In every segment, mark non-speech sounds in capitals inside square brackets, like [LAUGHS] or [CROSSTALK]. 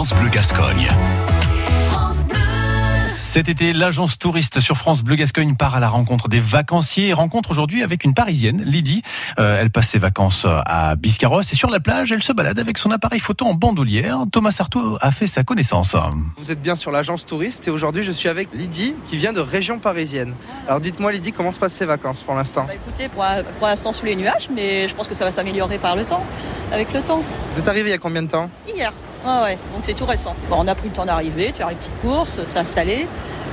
France Bleu Gascogne. Cet été, l'agence touriste sur France Bleu Gascogne part à la rencontre des vacanciers et rencontre aujourd'hui avec une Parisienne, Lydie. Euh, elle passe ses vacances à Biscarros et sur la plage, elle se balade avec son appareil photo en bandoulière. Thomas Sarto a fait sa connaissance. Vous êtes bien sur l'agence touriste et aujourd'hui je suis avec Lydie qui vient de région parisienne. Alors dites-moi Lydie, comment se passent ces vacances pour l'instant? Bah écoutez, pour, pour l'instant sous les nuages, mais je pense que ça va s'améliorer par le temps, avec le temps. Vous êtes arrivé il y a combien de temps? Hier. Ah ouais, donc c'est tout récent. Bon, on a pris le temps d'arriver, de faire les petites courses, s'installer.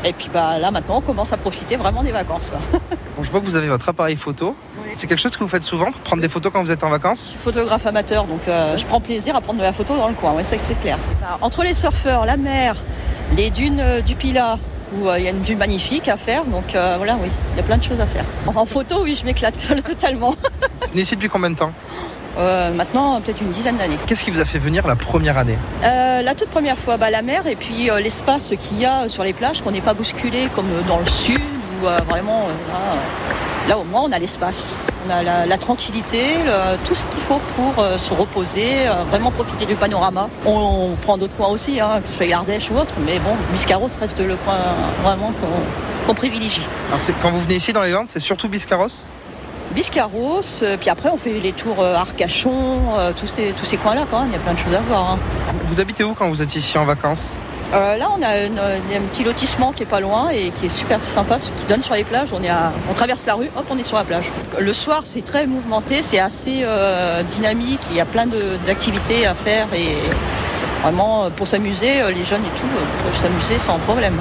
Et puis bah là maintenant on commence à profiter vraiment des vacances. [LAUGHS] Bon, Je vois que vous avez votre appareil photo. Oui. C'est quelque chose que vous faites souvent, prendre des photos quand vous êtes en vacances? Je suis photographe amateur, donc euh, je prends plaisir à prendre de la photo dans le coin, ouais, ça c'est clair. Entre les surfeurs, la mer, les dunes euh, du Pilat, où euh, il y a une vue magnifique à faire, donc voilà, oui, il y a plein de choses à faire. En photo, oui, je m'éclate [LAUGHS] totalement. Vous venez ici depuis combien de temps? [LAUGHS] Euh, maintenant, peut-être une dizaine d'années. Qu'est-ce qui vous a fait venir la première année Euh, la toute première fois, bah, la mer et puis euh, l'espace qu'il y a sur les plages, qu'on n'est pas bousculé comme dans le sud, où vraiment, là, là, au moins on a l'espace, on a la, la tranquillité, le- tout ce qu'il faut pour se reposer, vraiment profiter du panorama. On, on prend d'autres coins aussi, hein, que ce soit l'Ardèche ou autre, mais bon, Biscarros reste le coin vraiment qu'on privilégie. Alors, Quand vous venez ici dans les Landes, c'est surtout Biscarros Biscarros, euh, puis après on fait les tours euh, Arcachon, euh, tous ces, tous ces coins-là quand même, il y a plein de choses à voir. hein. Vous habitez où quand vous êtes ici en vacances? Euh, là, on a une- un petit lotissement qui est pas loin et qui est super sympa, qui donne sur les plages. On, est à- on traverse la rue, hop, on est sur la plage. Le soir, c'est très mouvementé, c'est assez euh, dynamique. Il y a plein d'activités à faire et vraiment euh, pour s'amuser, euh, les jeunes et tout euh, peuvent s'amuser sans problème.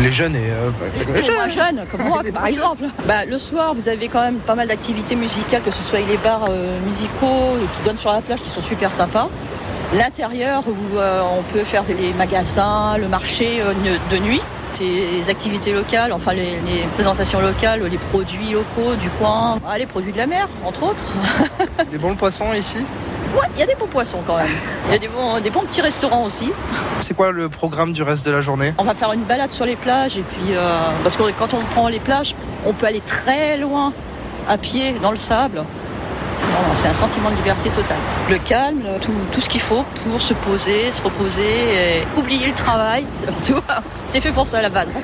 Les jeunes et... euh, Les jeunes, comme moi, [LAUGHS] par exemple. Bah, le soir, vous avez quand même pas mal d'activités musicales, que ce soit les bars euh, musicaux qui donnent sur la plage, qui sont super sympas. L'intérieur, où euh, on peut faire les magasins, le marché de nuit. Les activités locales, enfin les, les présentations locales, les produits locaux du coin, Ah, les produits de la mer, entre autres. [LAUGHS] Les bons poissons ici? Ouais, il y a des bons poissons quand même. Il y a des bons, des bons petits restaurants aussi. C'est quoi le programme du reste de la journée? On va faire une balade sur les plages et puis euh, parce que quand on prend les plages, on peut aller très loin à pied dans le sable. C'est un sentiment de liberté totale. Le calme, tout, tout ce qu'il faut pour se poser, se reposer, et oublier le travail [LAUGHS] surtout. C'est fait pour ça à la base.